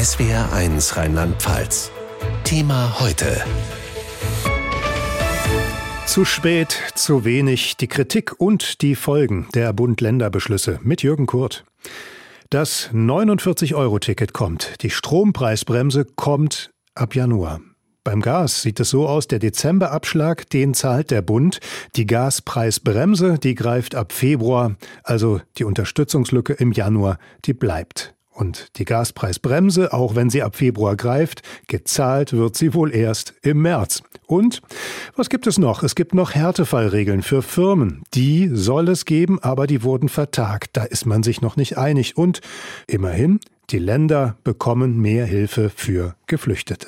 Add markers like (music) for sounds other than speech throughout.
SWR1 Rheinland-Pfalz. Thema heute. Zu spät, zu wenig, die Kritik und die Folgen der Bund-Länder-Beschlüsse mit Jürgen Kurt. Das 49-Euro-Ticket kommt, die Strompreisbremse kommt ab Januar. Beim Gas sieht es so aus, der Dezemberabschlag, den zahlt der Bund. Die Gaspreisbremse, die greift ab Februar, also die Unterstützungslücke im Januar, die bleibt. Und die Gaspreisbremse, auch wenn sie ab Februar greift, gezahlt wird sie wohl erst im März. Und was gibt es noch? Es gibt noch Härtefallregeln für Firmen. Die soll es geben, aber die wurden vertagt. Da ist man sich noch nicht einig. Und immerhin, die Länder bekommen mehr Hilfe für Geflüchtete.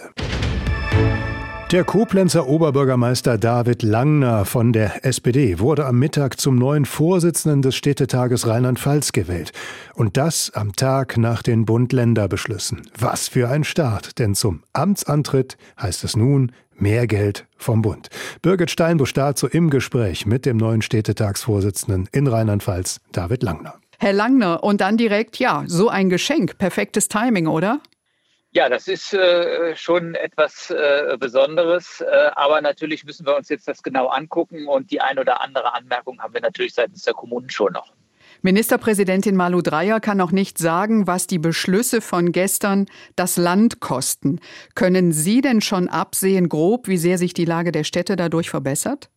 Der Koblenzer Oberbürgermeister David Langner von der SPD wurde am Mittag zum neuen Vorsitzenden des Städtetages Rheinland-Pfalz gewählt. Und das am Tag nach den Bund-Länder-Beschlüssen. Was für ein Start, denn zum Amtsantritt heißt es nun mehr Geld vom Bund. Birgit Steinbusch dazu im Gespräch mit dem neuen Städtetagsvorsitzenden in Rheinland-Pfalz, David Langner. Herr Langner, und dann direkt, ja, so ein Geschenk. Perfektes Timing, oder? Ja, das ist äh, schon etwas äh, Besonderes, äh, aber natürlich müssen wir uns jetzt das genau angucken und die ein oder andere Anmerkung haben wir natürlich seitens der Kommunen schon noch. Ministerpräsidentin Malu Dreyer kann noch nicht sagen, was die Beschlüsse von gestern das Land kosten. Können Sie denn schon absehen, grob, wie sehr sich die Lage der Städte dadurch verbessert?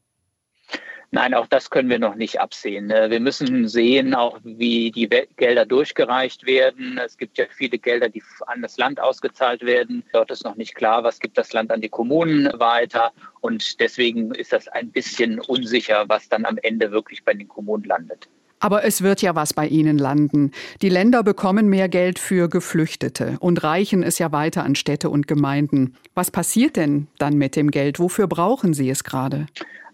Nein, auch das können wir noch nicht absehen. Äh, wir müssen sehen, auch wie die Gelder durchgereicht werden. Es gibt ja viele Gelder, die an das Land ausgezahlt werden. Dort ist noch nicht klar, was gibt das Land an die Kommunen weiter. Und deswegen ist das ein bisschen unsicher, was dann am Ende wirklich bei den Kommunen landet. Aber es wird ja was bei Ihnen landen. Die Länder bekommen mehr Geld für Geflüchtete und reichen es ja weiter an Städte und Gemeinden. Was passiert denn dann mit dem Geld? Wofür brauchen Sie es gerade?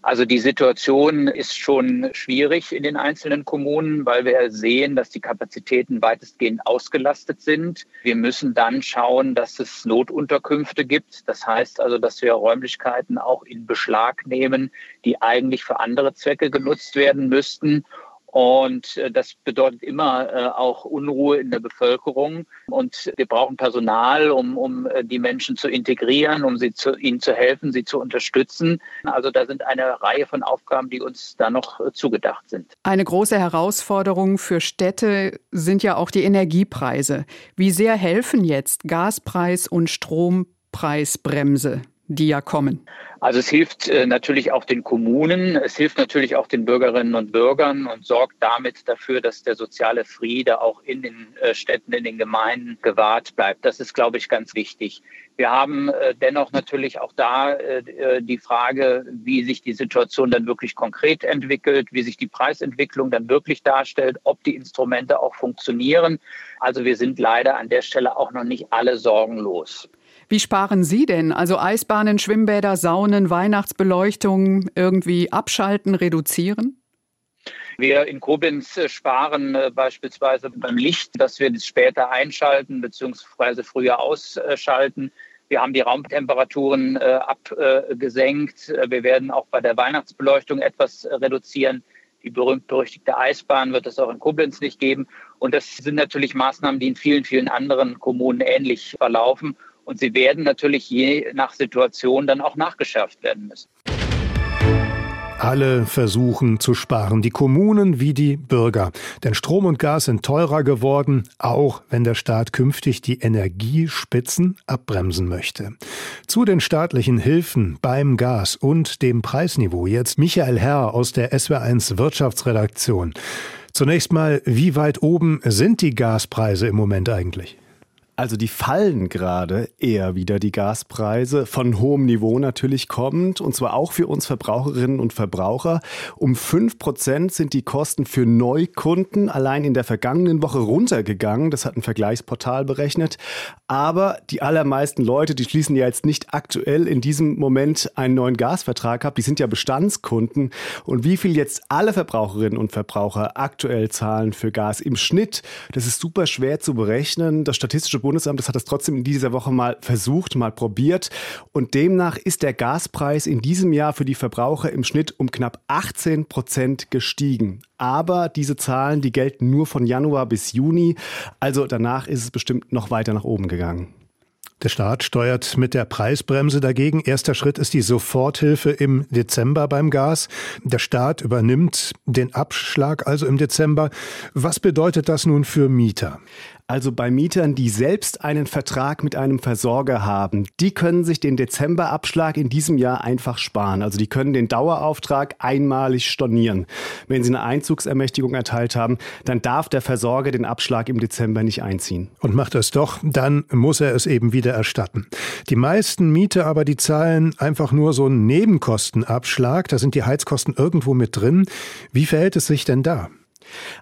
Also die Situation ist schon schwierig in den einzelnen Kommunen, weil wir sehen, dass die Kapazitäten weitestgehend ausgelastet sind. Wir müssen dann schauen, dass es Notunterkünfte gibt. Das heißt also, dass wir Räumlichkeiten auch in Beschlag nehmen, die eigentlich für andere Zwecke genutzt werden müssten. Und äh, das bedeutet immer äh, auch Unruhe in der Bevölkerung. Und wir brauchen Personal, um, um äh, die Menschen zu integrieren, um sie zu, ihnen zu helfen, sie zu unterstützen. Also da sind eine Reihe von Aufgaben, die uns da noch zugedacht sind. Eine große Herausforderung für Städte sind ja auch die Energiepreise. Wie sehr helfen jetzt Gaspreis und Strompreisbremse, die ja kommen? Also es hilft äh, natürlich auch den Kommunen, es hilft natürlich auch den Bürgerinnen und Bürgern und sorgt damit dafür, dass der soziale Friede auch in den äh, Städten, in den Gemeinden gewahrt bleibt. Das ist, glaube ich, ganz wichtig. Wir haben äh, dennoch natürlich auch da die Frage, wie sich die Situation dann wirklich konkret entwickelt, wie sich die Preisentwicklung dann wirklich darstellt, ob die Instrumente auch funktionieren. Also wir sind leider an der Stelle auch noch nicht alle sorgenlos. Wie sparen Sie denn? Also Eisbahnen, Schwimmbäder, Saunen, Weihnachtsbeleuchtung irgendwie abschalten, reduzieren? Wir in Koblenz äh, sparen äh, beispielsweise beim Licht, dass wir das später einschalten bzw. früher ausschalten. Wir haben die Raumtemperaturen äh, abgesenkt. Wir werden auch bei der Weihnachtsbeleuchtung etwas reduzieren. Die berühmt-berüchtigte Eisbahn wird es auch in Koblenz nicht geben. Und das sind natürlich Maßnahmen, die in vielen, vielen anderen Kommunen ähnlich verlaufen. Und sie werden natürlich je nach Situation dann auch nachgeschärft werden müssen. Alle versuchen zu sparen, die Kommunen wie die Bürger. Denn Strom und Gas sind teurer geworden, auch wenn der Staat künftig die Energiespitzen abbremsen möchte. Zu den staatlichen Hilfen beim Gas und dem Preisniveau jetzt Michael Herr aus der SW1 Wirtschaftsredaktion. Zunächst mal, wie weit oben sind die Gaspreise im Moment eigentlich? Also die fallen gerade eher wieder die Gaspreise, von hohem Niveau natürlich kommend, und zwar auch für uns Verbraucherinnen und Verbraucher. Um fünf Prozent sind die Kosten für Neukunden allein in der vergangenen Woche runtergegangen. Das hat ein Vergleichsportal berechnet. Aber die allermeisten Leute, die schließen ja jetzt nicht aktuell in diesem Moment einen neuen Gasvertrag ab. Die sind ja Bestandskunden. Und wie viel jetzt alle Verbraucherinnen und Verbraucher aktuell zahlen für Gas im Schnitt, das ist super schwer zu berechnen. Das Statistische Bundesamt, das hat es trotzdem in dieser Woche mal versucht, mal probiert. Und demnach ist der Gaspreis in diesem Jahr für die Verbraucher im Schnitt um knapp 18 Prozent gestiegen. Aber diese Zahlen, die gelten nur von Januar bis Juni. Also danach ist es bestimmt noch weiter nach oben gegangen. Der Staat steuert mit der Preisbremse dagegen. Erster Schritt ist die Soforthilfe im Dezember beim Gas. Der Staat übernimmt den Abschlag also im Dezember. Was bedeutet das nun für Mieter? Also bei Mietern, die selbst einen Vertrag mit einem Versorger haben, die können sich den Dezemberabschlag in diesem Jahr einfach sparen. Also die können den Dauerauftrag einmalig stornieren. Wenn sie eine Einzugsermächtigung erteilt haben, dann darf der Versorger den Abschlag im Dezember nicht einziehen. Und macht es doch, dann muss er es eben wieder erstatten. Die meisten Mieter aber, die zahlen einfach nur so einen Nebenkostenabschlag. Da sind die Heizkosten irgendwo mit drin. Wie verhält es sich denn da?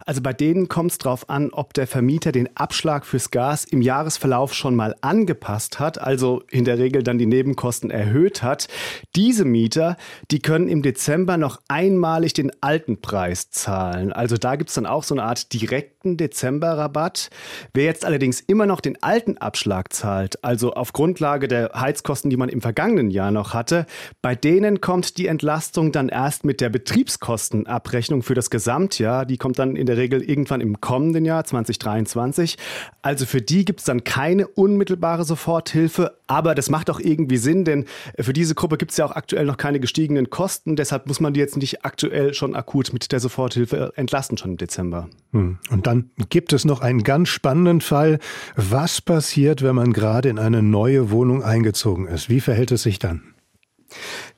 Also bei denen kommt es darauf an, ob der Vermieter den Abschlag fürs Gas im Jahresverlauf schon mal angepasst hat, also in der Regel dann die Nebenkosten erhöht hat. Diese Mieter, die können im Dezember noch einmalig den alten Preis zahlen. Also da gibt es dann auch so eine Art direkten Dezemberrabatt. Wer jetzt allerdings immer noch den alten Abschlag zahlt, also auf Grundlage der Heizkosten, die man im vergangenen Jahr noch hatte, bei denen kommt die Entlastung dann erst mit der Betriebskostenabrechnung für das Gesamtjahr. Die kommt dann in der Regel irgendwann im kommenden Jahr 2023. Also für die gibt es dann keine unmittelbare Soforthilfe, aber das macht auch irgendwie Sinn, denn für diese Gruppe gibt es ja auch aktuell noch keine gestiegenen Kosten. Deshalb muss man die jetzt nicht aktuell schon akut mit der Soforthilfe entlasten, schon im Dezember. Hm. Und dann gibt es noch einen ganz spannenden Fall. Was passiert, wenn man gerade in eine neue Wohnung eingezogen ist? Wie verhält es sich dann?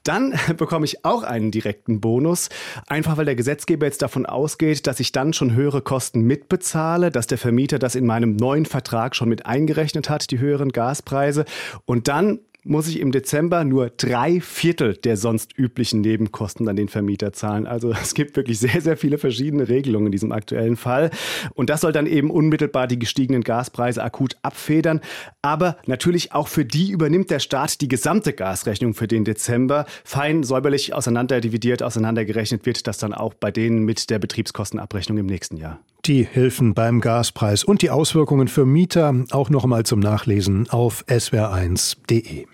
Dann (laughs) bekomme ich auch einen direkten Bonus, einfach weil der Gesetzgeber jetzt davon ausgeht, dass ich dann schon höhere Kosten mitbezahle, dass der Vermieter das in meinem neuen Vertrag schon mit eingerechnet hat, die höheren Gaspreise. Und dann muss ich im Dezember nur drei Viertel der sonst üblichen Nebenkosten an den Vermieter zahlen. Also (laughs) es gibt wirklich sehr, sehr viele verschiedene Regelungen in diesem aktuellen Fall. Und das soll dann eben unmittelbar die gestiegenen Gaspreise akut abfedern. Aber natürlich auch für die übernimmt der Staat die gesamte Gasrechnung für den Dezember. Fein säuberlich auseinanderdividiert, auseinandergerechnet wird das dann auch bei denen mit der Betriebskostenabrechnung im nächsten Jahr. Die Hilfen beim Gaspreis und die Auswirkungen für Mieter auch noch einmal zum Nachlesen auf swr1.de.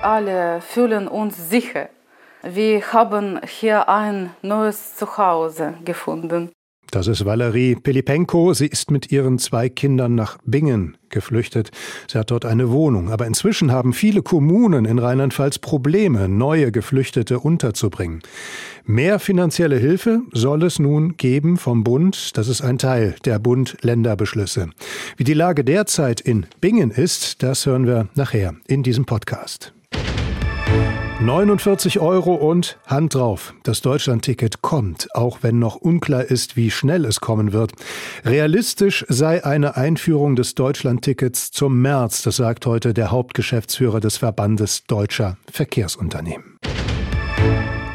Alle fühlen uns sicher. Wir haben hier ein neues Zuhause gefunden. Das ist Valerie Pelipenko. Sie ist mit ihren zwei Kindern nach Bingen geflüchtet. Sie hat dort eine Wohnung. Aber inzwischen haben viele Kommunen in Rheinland-Pfalz Probleme, neue Geflüchtete unterzubringen. Mehr finanzielle Hilfe soll es nun geben vom Bund. Das ist ein Teil der Bund-Länder-Beschlüsse. Wie die Lage derzeit in Bingen ist, das hören wir nachher in diesem Podcast. 49 Euro und Hand drauf. Das Deutschlandticket kommt, auch wenn noch unklar ist, wie schnell es kommen wird. Realistisch sei eine Einführung des Deutschlandtickets zum März, das sagt heute der Hauptgeschäftsführer des Verbandes deutscher Verkehrsunternehmen.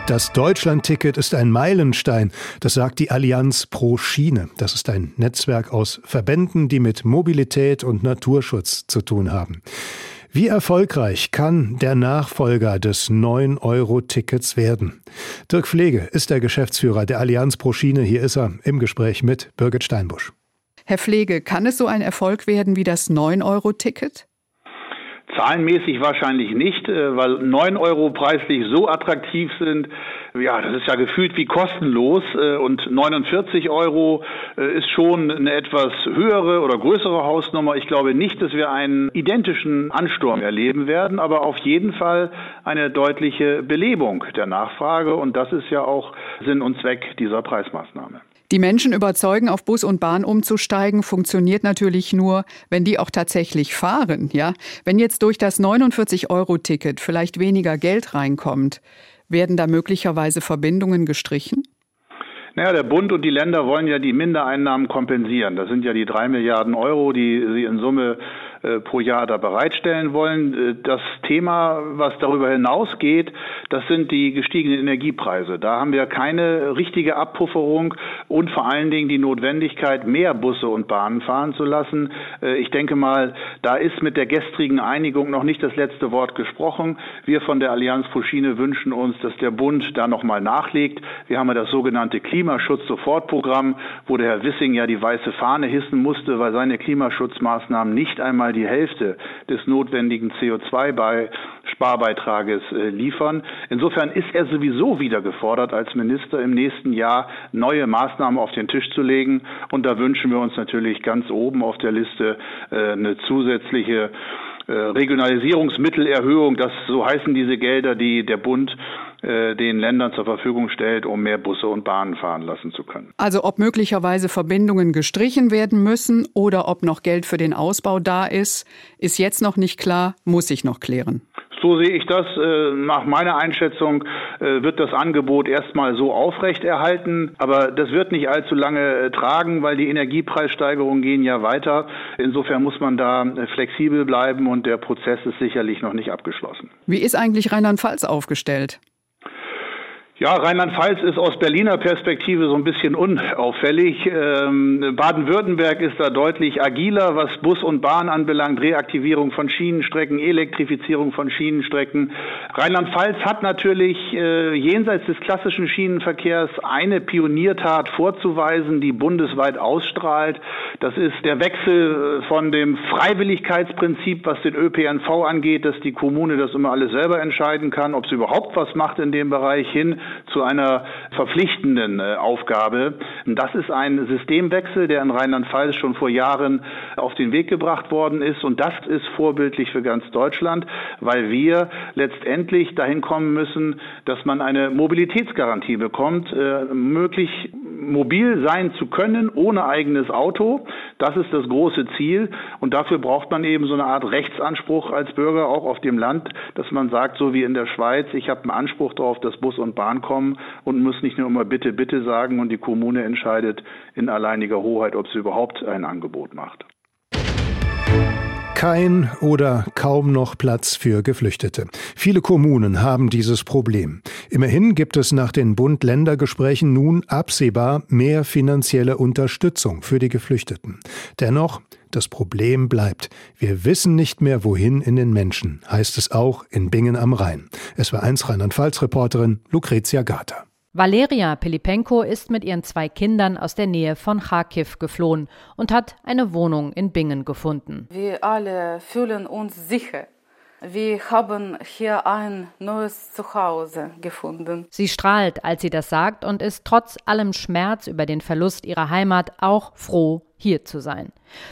Das Deutschlandticket ist ein Meilenstein, das sagt die Allianz Pro Schiene. Das ist ein Netzwerk aus Verbänden, die mit Mobilität und Naturschutz zu tun haben. Wie erfolgreich kann der Nachfolger des 9-Euro-Tickets werden? Dirk Pflege ist der Geschäftsführer der Allianz Pro Schiene. Hier ist er im Gespräch mit Birgit Steinbusch. Herr Pflege, kann es so ein Erfolg werden wie das 9-Euro-Ticket? Zahlenmäßig wahrscheinlich nicht, äh, weil 9 Euro preislich so attraktiv sind. Ja, das ist ja gefühlt wie kostenlos äh, und 49 Euro äh, ist schon eine etwas höhere oder größere Hausnummer. Ich glaube nicht, dass wir einen identischen Ansturm erleben werden, aber auf jeden Fall eine deutliche Belebung der Nachfrage und das ist ja auch Sinn und Zweck dieser Preismaßnahme. Die Menschen überzeugen, auf Bus und Bahn umzusteigen, funktioniert natürlich nur, wenn die auch tatsächlich fahren, ja? Wenn jetzt durch das 49-Euro-Ticket vielleicht weniger Geld reinkommt, werden da möglicherweise Verbindungen gestrichen? Naja, der Bund und die Länder wollen ja die Mindereinnahmen kompensieren. Das sind ja die drei Milliarden Euro, die sie in Summe äh, pro Jahr da bereitstellen wollen. Äh, das Thema, was darüber hinausgeht, das sind die gestiegenen Energiepreise. Da haben wir keine richtige Abpufferung und vor allen Dingen die Notwendigkeit, mehr Busse und Bahnen fahren zu lassen. Äh, ich denke mal, da ist mit der gestrigen Einigung noch nicht das letzte Wort gesprochen. Wir von der Allianz pro Schiene wünschen uns, dass der Bund da nochmal nachlegt. Wir haben ja das sogenannte Klimaschutz-Sofortprogramm, wo der Herr Wissing ja die weiße Fahne hissen musste, weil seine Klimaschutzmaßnahmen nicht einmal die Hälfte des notwendigen CO2-Sparbeitrages äh, liefern. Insofern ist er sowieso wieder gefordert, als Minister im nächsten Jahr neue Maßnahmen auf den Tisch zu legen. Und da wünschen wir uns natürlich ganz oben auf der Liste äh, eine zusätzliche äh, Regionalisierungsmittelerhöhung, das so heißen diese Gelder, die der Bund äh, den Ländern zur Verfügung stellt, um mehr Busse und Bahnen fahren lassen zu können. Also ob möglicherweise Verbindungen gestrichen werden müssen oder ob noch Geld für den Ausbau da ist, ist jetzt noch nicht klar, muss sich noch klären. So sehe ich das. Äh, nach meiner Einschätzung wird das Angebot erstmal so aufrechterhalten, aber das wird nicht allzu lange tragen, weil die Energiepreissteigerungen gehen ja weiter. Insofern muss man da flexibel bleiben und der Prozess ist sicherlich noch nicht abgeschlossen. Wie ist eigentlich Rheinland-Pfalz aufgestellt? Ja, Rheinland-Pfalz ist aus Berliner Perspektive so ein bisschen unauffällig. Ähm, Baden-Württemberg ist da deutlich agiler, was Bus und Bahn anbelangt, Reaktivierung von Schienenstrecken, Elektrifizierung von Schienenstrecken. Rheinland-Pfalz hat natürlich äh, jenseits des klassischen Schienenverkehrs eine Pioniertat vorzuweisen, die bundesweit ausstrahlt. Das ist der Wechsel äh, von dem Freiwilligkeitsprinzip, was den ÖPNV angeht, dass die Kommune das immer alles selber entscheiden kann, ob sie überhaupt was macht in dem Bereich hin zu einer verpflichtenden äh, Aufgabe. Das ist ein Systemwechsel, der in Rheinland-Pfalz schon vor Jahren auf den Weg gebracht worden ist. Und das ist vorbildlich für ganz Deutschland, weil wir letztendlich dahin kommen müssen, dass man eine Mobilitätsgarantie bekommt, äh, möglich mobil sein zu können ohne eigenes Auto. Das ist das große Ziel. Und dafür braucht man eben so eine Art Rechtsanspruch als Bürger auch auf dem Land, dass man sagt, so wie in der Schweiz, ich habe einen Anspruch darauf, dass Bus und Bahn kommen und muss nicht nur immer bitte, bitte sagen und die Kommune entscheidet in alleiniger Hoheit, ob sie überhaupt ein Angebot macht kein oder kaum noch Platz für Geflüchtete. Viele Kommunen haben dieses Problem. Immerhin gibt es nach den Bund-Länder-Gesprächen nun absehbar mehr finanzielle Unterstützung für die Geflüchteten. Dennoch, das Problem bleibt. Wir wissen nicht mehr, wohin in den Menschen, heißt es auch in Bingen am Rhein. Es war eins Rheinland-Pfalz-Reporterin Lucretia Gata. Valeria Pelipenko ist mit ihren zwei Kindern aus der Nähe von Kharkiv geflohen und hat eine Wohnung in Bingen gefunden. Wir alle fühlen uns sicher. Wir haben hier ein neues Zuhause gefunden. Sie strahlt, als sie das sagt, und ist trotz allem Schmerz über den Verlust ihrer Heimat auch froh, hier zu sein.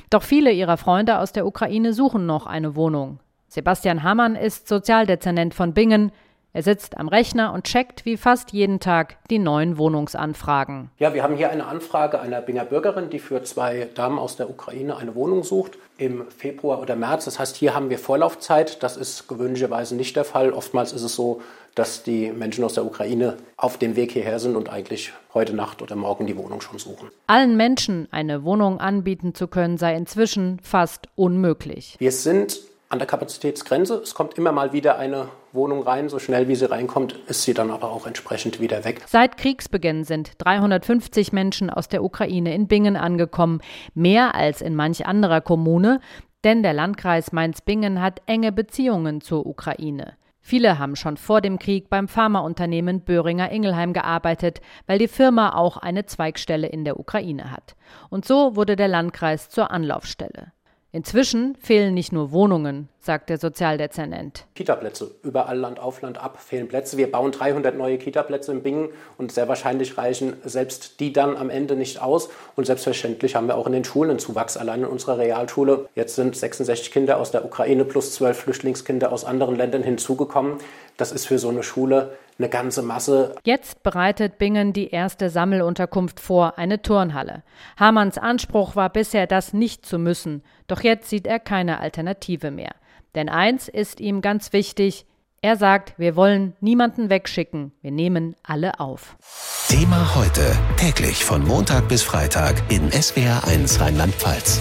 Doch viele ihrer Freunde aus der Ukraine suchen noch eine Wohnung. Sebastian Hammann ist Sozialdezernent von Bingen. Er sitzt am Rechner und checkt wie fast jeden Tag die neuen Wohnungsanfragen. Ja, wir haben hier eine Anfrage einer Binger Bürgerin, die für zwei Damen aus der Ukraine eine Wohnung sucht im Februar oder März. Das heißt, hier haben wir Vorlaufzeit. Das ist gewöhnlicherweise nicht der Fall. Oftmals ist es so, dass die Menschen aus der Ukraine auf dem Weg hierher sind und eigentlich heute Nacht oder morgen die Wohnung schon suchen. Allen Menschen eine Wohnung anbieten zu können, sei inzwischen fast unmöglich. Wir sind an der Kapazitätsgrenze. Es kommt immer mal wieder eine Wohnung rein. So schnell wie sie reinkommt, ist sie dann aber auch entsprechend wieder weg. Seit Kriegsbeginn sind 350 Menschen aus der Ukraine in Bingen angekommen. Mehr als in manch anderer Kommune. Denn der Landkreis Mainz-Bingen hat enge Beziehungen zur Ukraine. Viele haben schon vor dem Krieg beim Pharmaunternehmen Böhringer Ingelheim gearbeitet, weil die Firma auch eine Zweigstelle in der Ukraine hat. Und so wurde der Landkreis zur Anlaufstelle. Inzwischen fehlen nicht nur Wohnungen, sagt der Sozialdezernent. Kitaplätze, überall Land auf Land ab fehlen Plätze. Wir bauen 300 neue Kitaplätze in Bingen und sehr wahrscheinlich reichen selbst die dann am Ende nicht aus. Und selbstverständlich haben wir auch in den Schulen einen Zuwachs. Allein in unserer Realschule jetzt sind 66 Kinder aus der Ukraine plus 12 Flüchtlingskinder aus anderen Ländern hinzugekommen. Das ist für so eine Schule eine ganze Masse. Jetzt bereitet Bingen die erste Sammelunterkunft vor, eine Turnhalle. Hamanns Anspruch war bisher, das nicht zu müssen. Doch jetzt sieht er keine Alternative mehr. Denn eins ist ihm ganz wichtig. Er sagt, wir wollen niemanden wegschicken. Wir nehmen alle auf. Thema heute. Täglich von Montag bis Freitag in SWR1 Rheinland-Pfalz.